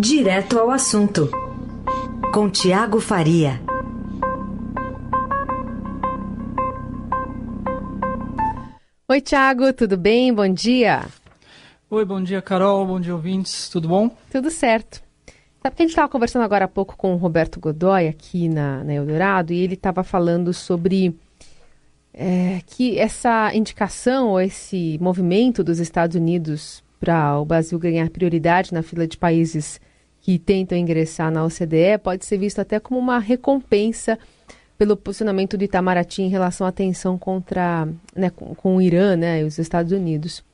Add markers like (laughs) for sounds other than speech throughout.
Direto ao assunto, com Tiago Faria. Oi, Tiago, tudo bem? Bom dia. Oi, bom dia, Carol, bom dia, ouvintes, tudo bom? Tudo certo. Sabe que a gente estava conversando agora há pouco com o Roberto Godoy aqui na, na Eldorado e ele estava falando sobre é, que essa indicação ou esse movimento dos Estados Unidos para o Brasil ganhar prioridade na fila de países que tentam ingressar na OCDE pode ser visto até como uma recompensa pelo posicionamento do Itamaraty em relação à tensão contra, né, com, com, o Irã né, e os Estados Unidos.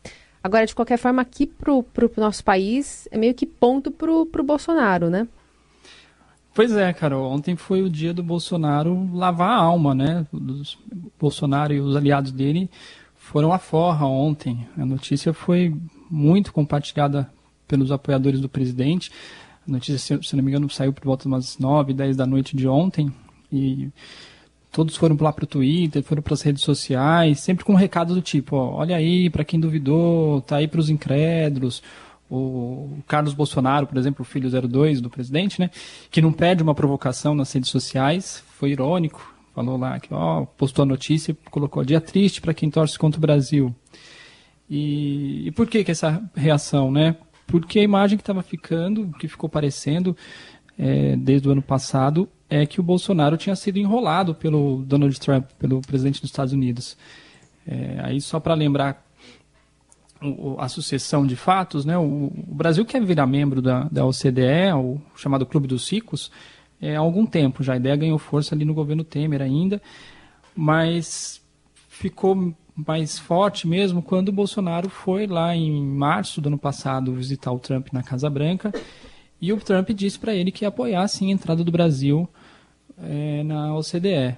Agora, de qualquer forma, aqui para o nosso país é meio que ponto para o Bolsonaro, né? Pois é, Carol. Ontem foi o dia do Bolsonaro lavar a alma, né? Os Bolsonaro e os aliados dele foram à forra ontem. A notícia foi muito compartilhada pelos apoiadores do presidente. A notícia, se não me engano, saiu por volta de umas 9, 10 da noite de ontem. E todos foram lá para o Twitter, foram para as redes sociais, sempre com um recado do tipo: ó, olha aí, para quem duvidou, tá aí para os incrédulos. O Carlos Bolsonaro, por exemplo, o filho 02 do presidente, né, que não pede uma provocação nas redes sociais, foi irônico, falou lá que ó, postou a notícia e colocou dia triste para quem torce contra o Brasil. E, e por que, que essa reação, né? Porque a imagem que estava ficando, que ficou parecendo é, desde o ano passado, é que o Bolsonaro tinha sido enrolado pelo Donald Trump, pelo presidente dos Estados Unidos. É, aí só para lembrar a sucessão de fatos, né, o, o, Brasil quer virar membro da, da OCDE, o chamado Clube dos Ricos, é, há algum tempo já. A ideia ganhou força ali no governo Temer ainda, mas ficou mais forte mesmo quando o Bolsonaro foi lá em março do ano passado visitar o Trump na Casa Branca e o Trump disse para ele que ia apoiar sim a entrada do Brasil é, na OCDE.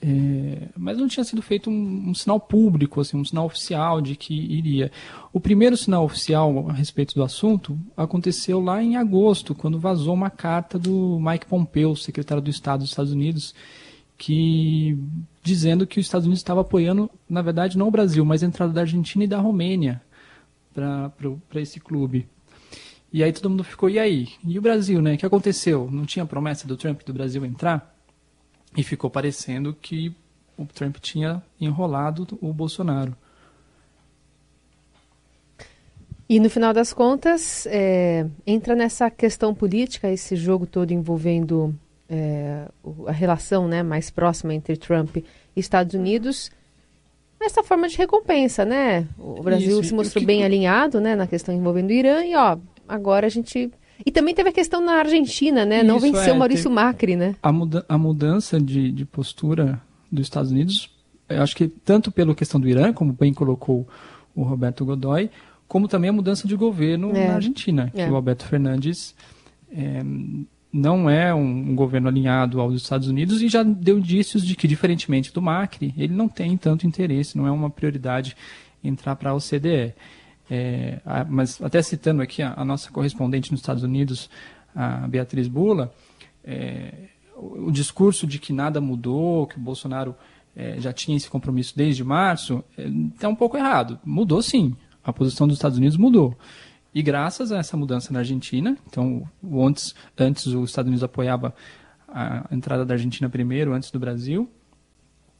É, mas não tinha sido feito um, um, sinal público, assim, um sinal oficial de que iria. O primeiro sinal oficial a respeito do assunto aconteceu lá em agosto, quando vazou uma carta do Mike Pompeo, secretário do Estado dos Estados Unidos, que dizendo que os Estados Unidos estava apoiando, na verdade, não o Brasil, mas a entrada da Argentina e da Romênia para esse clube. E aí todo mundo ficou, e aí? E o Brasil, né? O que aconteceu? Não tinha promessa do Trump do Brasil entrar? E ficou parecendo que o Trump tinha enrolado o Bolsonaro. E no final das contas, é, entra nessa questão política, esse jogo todo envolvendo é, a relação né, mais próxima entre Trump e Estados Unidos nessa forma de recompensa, né? O Brasil Isso, se mostrou que... bem alinhado, né, na questão envolvendo o Irã e ó, agora a gente e também teve a questão na Argentina, né? Isso, Não venceu é, Maurício Macri, né? A, muda a mudança de, de postura dos Estados Unidos, eu acho que tanto pela questão do Irã, como bem colocou o Roberto Godoy, como também a mudança de governo é. na Argentina, que é. o Alberto Fernandes é, não é um, um, governo alinhado aos Estados Unidos e já deu indícios de que, diferentemente do Macri, ele não tem tanto interesse, não é uma prioridade entrar para a OCDE. É, a, mas até citando aqui a, a, nossa correspondente nos Estados Unidos, a Beatriz Bula, é, o, o, discurso de que nada mudou, que o Bolsonaro é, já tinha esse compromisso desde março, está é, um pouco errado. Mudou sim, a posição dos Estados Unidos mudou. E graças a essa mudança na Argentina, então antes, antes os Estados Unidos apoiava a entrada da Argentina primeiro, antes do Brasil,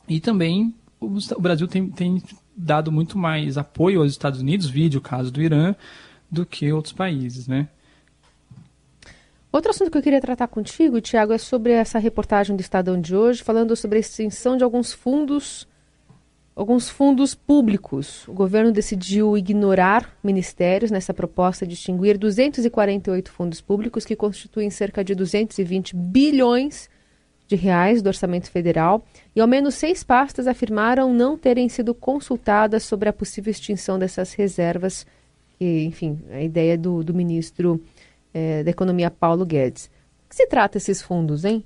e também o, Brasil tem, tem dado muito mais apoio aos Estados Unidos, vídeo o caso do Irã, do que outros países, né? Outro assunto que eu queria tratar contigo, Tiago, é sobre essa reportagem do Estadão de hoje, falando sobre a extinção de alguns fundos alguns fundos públicos. O governo decidiu ignorar ministérios nessa proposta de extinguir 248 fundos públicos que constituem cerca de 220 bilhões de reais do orçamento federal e ao menos seis pastas afirmaram não terem sido consultadas sobre a possível extinção dessas reservas. Enfim, a ideia do, do ministro eh, da Economia Paulo Guedes. O que se trata esses fundos, hein?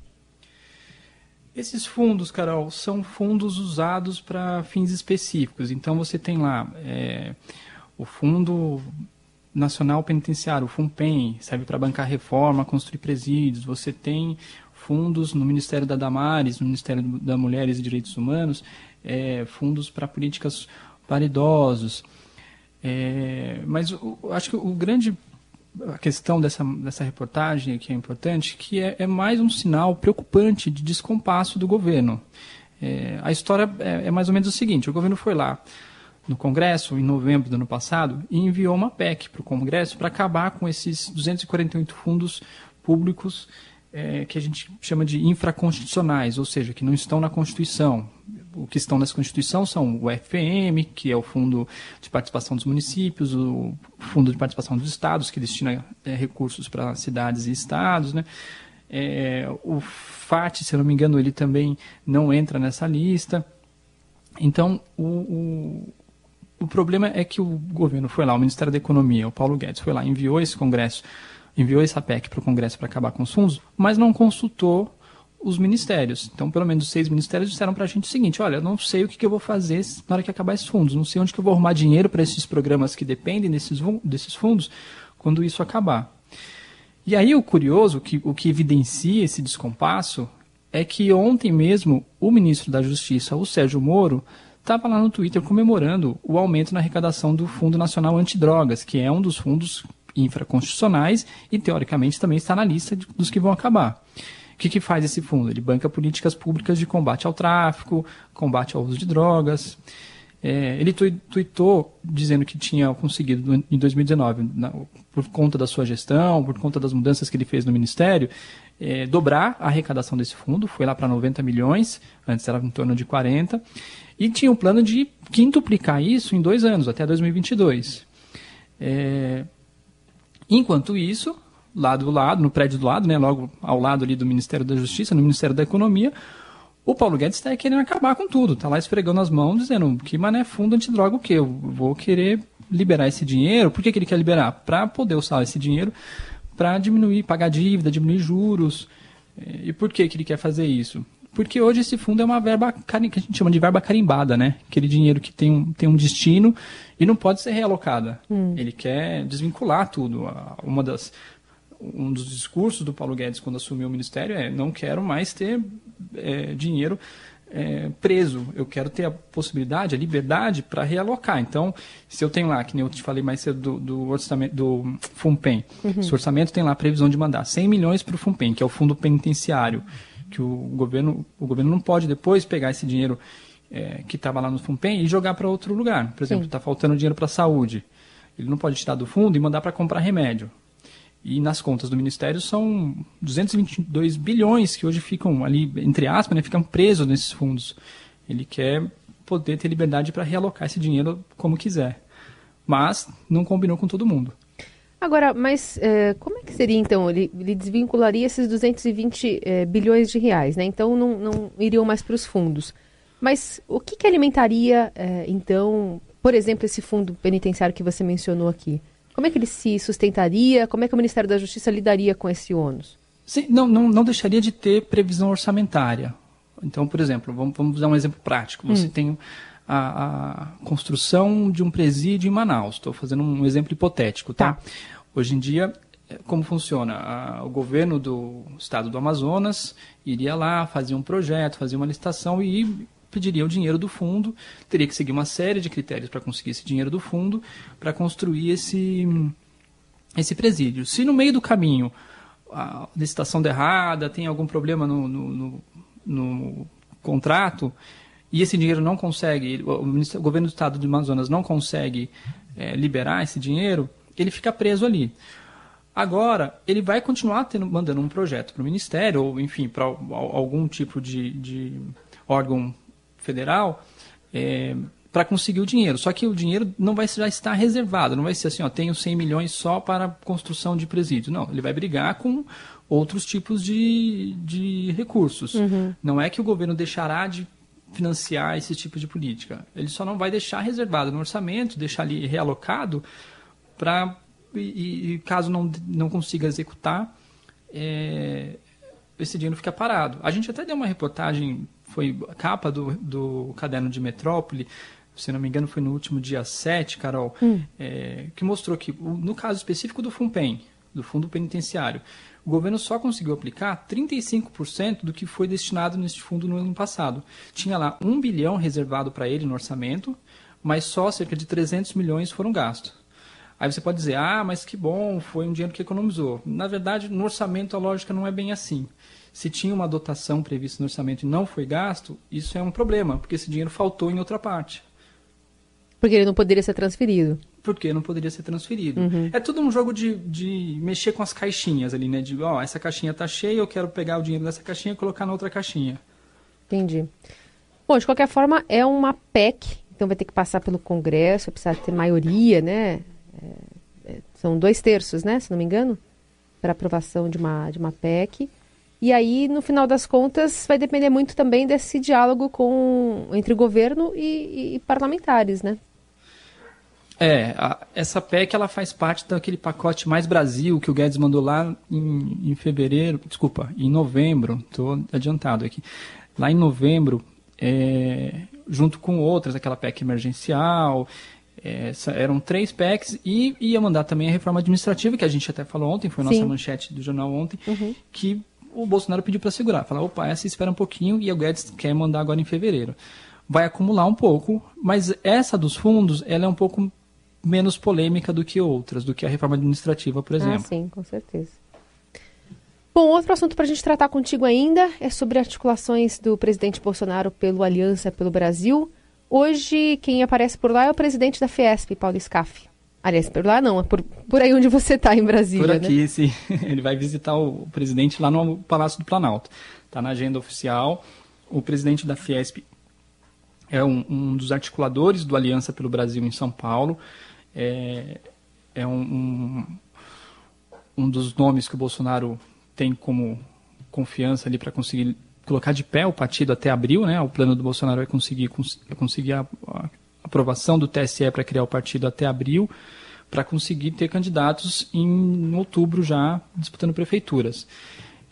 Esses fundos, Carol, são fundos usados para fins específicos. Então você tem lá é, o Fundo Nacional Penitenciário, o FUNPEN, serve para bancar reforma, construir presídios. Você tem fundos no Ministério da Damares, no Ministério da Mulheres e Direitos Humanos, é, fundos para políticas para idosos. É, mas eu acho que o grande a questão dessa, dessa reportagem que é importante, que é, é mais um sinal preocupante de descompasso do governo. É, a história é, é, mais ou menos o seguinte: o governo foi lá no Congresso, em novembro do ano passado, e enviou uma PEC para o Congresso para acabar com esses 248 fundos públicos é, que a gente chama de infraconstitucionais, ou seja, que não estão na Constituição. O que estão nessa Constituição são o FPM, que é o Fundo de Participação dos Municípios, o Fundo de Participação dos Estados, que destina é, recursos para cidades e estados, né? É, o FAT, se eu não me engano, ele também não entra nessa lista. Então, o, o, o problema é que o governo foi lá, o Ministério da Economia, o Paulo Guedes, foi lá, enviou esse Congresso, enviou essa PEC para o Congresso para acabar com os fundos, mas não consultou os ministérios. Então, pelo menos seis ministérios disseram para a gente o seguinte: olha, não sei o que, que, eu vou fazer na hora que acabar esses fundos, não sei onde que eu vou arrumar dinheiro para esses programas que dependem desses, desses fundos quando isso acabar. E aí o curioso, que, o que evidencia esse descompasso, é que ontem mesmo o ministro da Justiça, o Sérgio Moro, estava lá no Twitter comemorando o aumento na arrecadação do Fundo Nacional Antidrogas, que é um dos fundos infraconstitucionais e, teoricamente, também está na lista de, dos que vão acabar. O que, que faz esse fundo? Ele banca políticas públicas de combate ao tráfico, combate ao uso de drogas. É, ele tweetou dizendo que tinha conseguido em 2019, na, por conta da sua gestão, por conta das mudanças que ele fez no Ministério, é, dobrar a arrecadação desse fundo, foi lá para 90 milhões, antes era em torno de 40, e tinha um plano de quintuplicar isso em dois anos, até 2022. É, enquanto isso, lá do lado, no prédio do lado, né, logo ao lado ali do Ministério da Justiça, no Ministério da Economia, o Paulo Guedes está querendo acabar com tudo, está lá esfregando as mãos, dizendo que mané fundo antidroga o quê? Eu vou querer liberar esse dinheiro. Por que, que ele quer liberar? Para poder usar esse dinheiro para diminuir, pagar dívida, diminuir juros. E por que, que ele quer fazer isso? Porque hoje esse fundo é uma verba que a gente chama de verba carimbada, né? Aquele dinheiro que tem um, tem um destino e não pode ser realocada. Hum. Ele quer desvincular tudo. Uma das, um dos discursos do Paulo Guedes quando assumiu o ministério é não quero mais ter é, dinheiro é, preso. Eu quero ter a possibilidade, a liberdade para realocar. Então, se eu tenho lá, que nem eu te falei mais cedo do, do orçamento do FUNPEN, uhum. esse orçamento tem lá a previsão de mandar 100 milhões para o FUNPEN, que é o fundo penitenciário, que o governo, o governo não pode depois pegar esse dinheiro é, que estava lá no FUNPEN e jogar para outro lugar. Por exemplo, está faltando dinheiro para a saúde. Ele não pode tirar do fundo e mandar para comprar remédio. E nas contas do Ministério são 222 bilhões que hoje ficam ali, entre aspas, né, ficam presos nesses fundos. Ele quer poder ter liberdade para realocar esse dinheiro como quiser. Mas não combinou com todo mundo. Agora, mas é, como é que seria então? Ele, ele desvincularia esses 220 é, bilhões de reais, né? Então não, não iriam mais para os fundos. Mas o que, que alimentaria, é, então, por exemplo, esse fundo penitenciário que você mencionou aqui? Como é que ele se sustentaria? Como é que o Ministério da Justiça lidaria com esse ônus? Sim, não, não, não deixaria de ter previsão orçamentária. Então, por exemplo, vamos, vamos dar um exemplo prático. Você hum. tem a, a, construção de um presídio em Manaus. Estou fazendo um exemplo hipotético, tá? tá. Hoje em dia, é, como funciona? o governo do estado do Amazonas iria lá, fazia um projeto, fazia uma licitação e pediria o dinheiro do fundo, teria que seguir uma série de critérios para conseguir esse dinheiro do fundo, para construir esse, esse presídio. Se no meio do caminho a licitação der errada, tem algum problema no, no, no, no contrato, e esse dinheiro não consegue, o, governo do estado de Amazonas não consegue é, liberar esse dinheiro, ele fica preso ali. Agora, ele vai continuar tendo, mandando um projeto para o Ministério, ou enfim, para algum tipo de, de órgão federal é, para conseguir o dinheiro. Só que o dinheiro não vai já estar reservado, não vai ser assim, ó, tenho 100 milhões só para construção de presídio. Não, ele vai brigar com outros tipos de, de recursos. Uhum. Não é que o governo deixará de financiar esse tipo de política. Ele só não vai deixar reservado no orçamento, deixar ali realocado para e, e, caso não, não consiga executar, é, esse dinheiro fica parado. A gente até deu uma reportagem foi a capa do, do caderno de Metrópole, se não me engano foi no último dia 7, Carol, hum. é, que mostrou que, no caso específico do FUNPEN, do Fundo Penitenciário, o governo só conseguiu aplicar 35% do que foi destinado neste fundo no ano passado. Tinha lá 1 bilhão reservado para ele no orçamento, mas só cerca de 300 milhões foram gastos. Aí você pode dizer, ah, mas que bom, foi um dinheiro que economizou. Na verdade, no orçamento a lógica não é bem assim. Se tinha uma dotação prevista no orçamento e não foi gasto, isso é um problema, porque esse dinheiro faltou em outra parte. Porque ele não poderia ser transferido. Porque não poderia ser transferido. Uhum. É tudo um jogo de, de mexer com as caixinhas ali, né? De, ó, essa caixinha tá cheia, eu quero pegar o dinheiro dessa caixinha e colocar na outra caixinha. Entendi. Bom, de qualquer forma, é uma PEC, então vai ter que passar pelo Congresso, vai precisar ter maioria, né? É, é, são dois terços, né? Se não me engano, para aprovação de uma, de uma PEC. E aí, no final das contas, vai depender muito também desse diálogo com, entre governo e, e, parlamentares, né? É, a, essa PEC ela faz parte daquele pacote Mais Brasil que o Guedes mandou lá em, em fevereiro, desculpa, em novembro, estou adiantado aqui. Lá em novembro, é, junto com outras, aquela PEC emergencial, é, eram três PECs e ia mandar também a reforma administrativa, que a gente até falou ontem, foi a nossa manchete do jornal ontem, uhum. que o Bolsonaro pediu para segurar. Falar, opa, essa espera um pouquinho e o Guedes quer mandar agora em fevereiro. Vai acumular um pouco, mas essa dos fundos, ela é um pouco menos polêmica do que outras, do que a reforma administrativa, por ah, exemplo. Ah, sim, com certeza. Bom, outro assunto para a gente tratar contigo ainda é sobre articulações do presidente Bolsonaro pelo Aliança pelo Brasil. Hoje, quem aparece por lá é o presidente da Fiesp, Paulo Scaff. Aliás, por lá não, é por, por aí onde você está, em Brasília. Por aqui, né? sim. (laughs) Ele vai visitar o presidente lá no Palácio do Planalto. Está na agenda oficial. O presidente da Fiesp é um, um dos articuladores do Aliança pelo Brasil em São Paulo é, é um, um, um dos nomes que o Bolsonaro tem como confiança ali para conseguir colocar de pé o partido até abril, né? O plano do Bolsonaro é conseguir, conseguir a, a aprovação do TSE para criar o partido até abril, para conseguir ter candidatos em outubro já disputando prefeituras.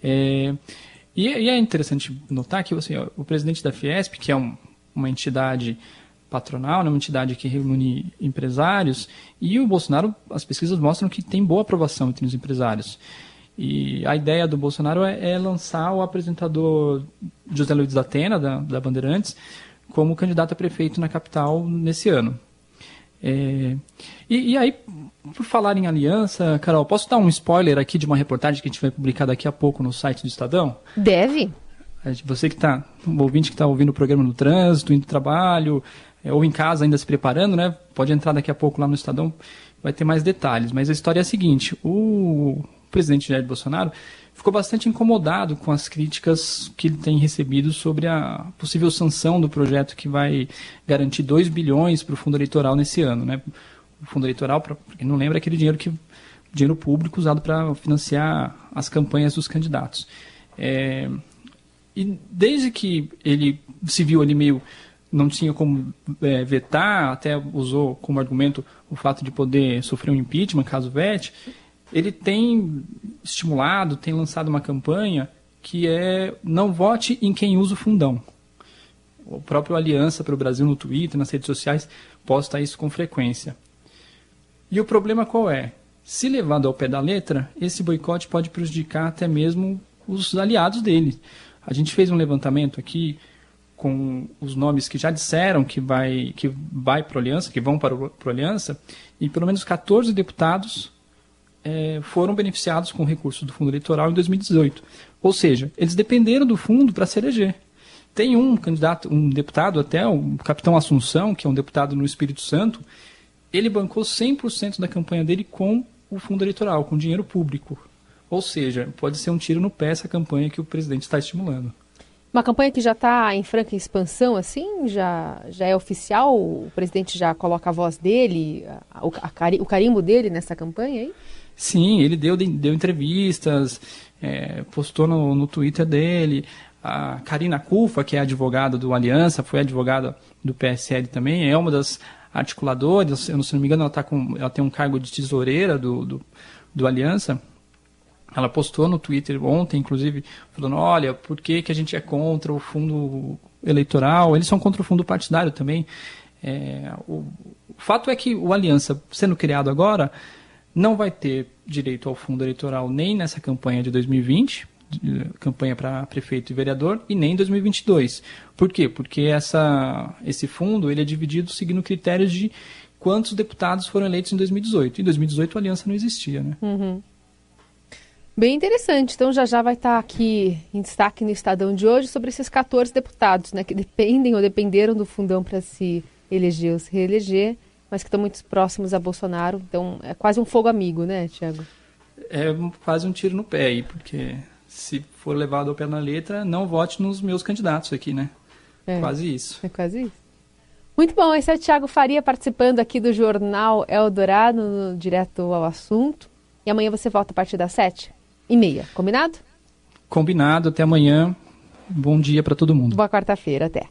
É, e, e, é interessante notar que assim, o presidente da Fiesp, que é um, uma entidade patronal, né, uma entidade que reúne empresários, e o Bolsonaro, as pesquisas mostram que tem boa aprovação entre os empresários. E a ideia do Bolsonaro é, é lançar o apresentador José Luiz da Atena, da, da Bandeirantes, como candidato a prefeito na capital nesse ano. É, e, e, aí, por falar em aliança, Carol, posso dar um spoiler aqui de uma reportagem que a gente vai publicar daqui a pouco no site do Estadão? Deve. Você que está, um ouvinte que está ouvindo o programa no trânsito, indo trabalho, é, ou em casa ainda se preparando, né? Pode entrar daqui a pouco lá no Estadão, vai ter mais detalhes. Mas a história é a seguinte: o presidente Jair Bolsonaro ficou bastante incomodado com as críticas que ele tem recebido sobre a possível sanção do projeto que vai garantir 2 bilhões para o fundo eleitoral nesse ano, né? O fundo eleitoral, para quem não lembra, é aquele dinheiro que dinheiro público usado para financiar as campanhas dos candidatos. É, e desde que ele se viu ali meio não tinha como é, vetar, até usou como argumento o fato de poder sofrer um impeachment caso vete, ele tem estimulado, tem lançado uma campanha que é não vote em quem usa o fundão. O próprio Aliança para o Brasil no Twitter, nas redes sociais, posta isso com frequência. E o problema qual é? Se levado ao pé da letra, esse boicote pode prejudicar até mesmo os aliados dele. A gente fez um levantamento aqui com os nomes que já disseram que vai que vai para a aliança, que vão para a aliança, e pelo menos 14 deputados é, foram beneficiados com recursos do fundo eleitoral em 2018. Ou seja, eles dependeram do fundo para se eleger. Tem um candidato, um deputado até, o capitão Assunção, que é um deputado no Espírito Santo, ele bancou 100% da campanha dele com o fundo eleitoral, com dinheiro público. Ou seja, pode ser um tiro no pé essa campanha que o presidente está estimulando. Uma campanha que já está em franca expansão, assim, já, já é oficial? O presidente já coloca a voz dele, a, a, o carimbo dele nessa campanha aí? Sim, ele deu, deu entrevistas, é, postou no, no Twitter dele. A Karina Cufa, que é advogada do Aliança, foi advogada do PSL também, é uma das articuladoras, se não me engano, ela, tá com, ela tem um cargo de tesoureira do, do, do Aliança. Ela postou no Twitter ontem, inclusive, falando: olha, por que, que a gente é contra o fundo eleitoral? Eles são contra o fundo partidário também. É, o, o fato é que o Aliança, sendo criado agora, não vai ter direito ao fundo eleitoral nem nessa campanha de 2020, campanha para prefeito e vereador, e nem em 2022. Por quê? Porque essa, esse fundo ele é dividido seguindo critérios de quantos deputados foram eleitos em 2018. Em 2018 a aliança não existia, né? Uhum. Bem interessante. Então já já vai estar aqui em destaque no Estadão de hoje sobre esses 14 deputados, né, que dependem ou dependeram do fundão para se eleger ou se reeleger, mas que estão muito próximos a Bolsonaro. Então é quase um fogo amigo, né, Tiago? É quase um tiro no pé aí, porque se for levado ao pé na letra, não vote nos meus candidatos aqui, né? É, quase isso. É quase isso. Muito bom, esse é o Tiago Faria participando aqui do Jornal Eldorado, no, direto ao assunto. E amanhã você volta a partir das sete e meia, combinado? Combinado, até amanhã. Bom dia para todo mundo. Boa quarta-feira, até.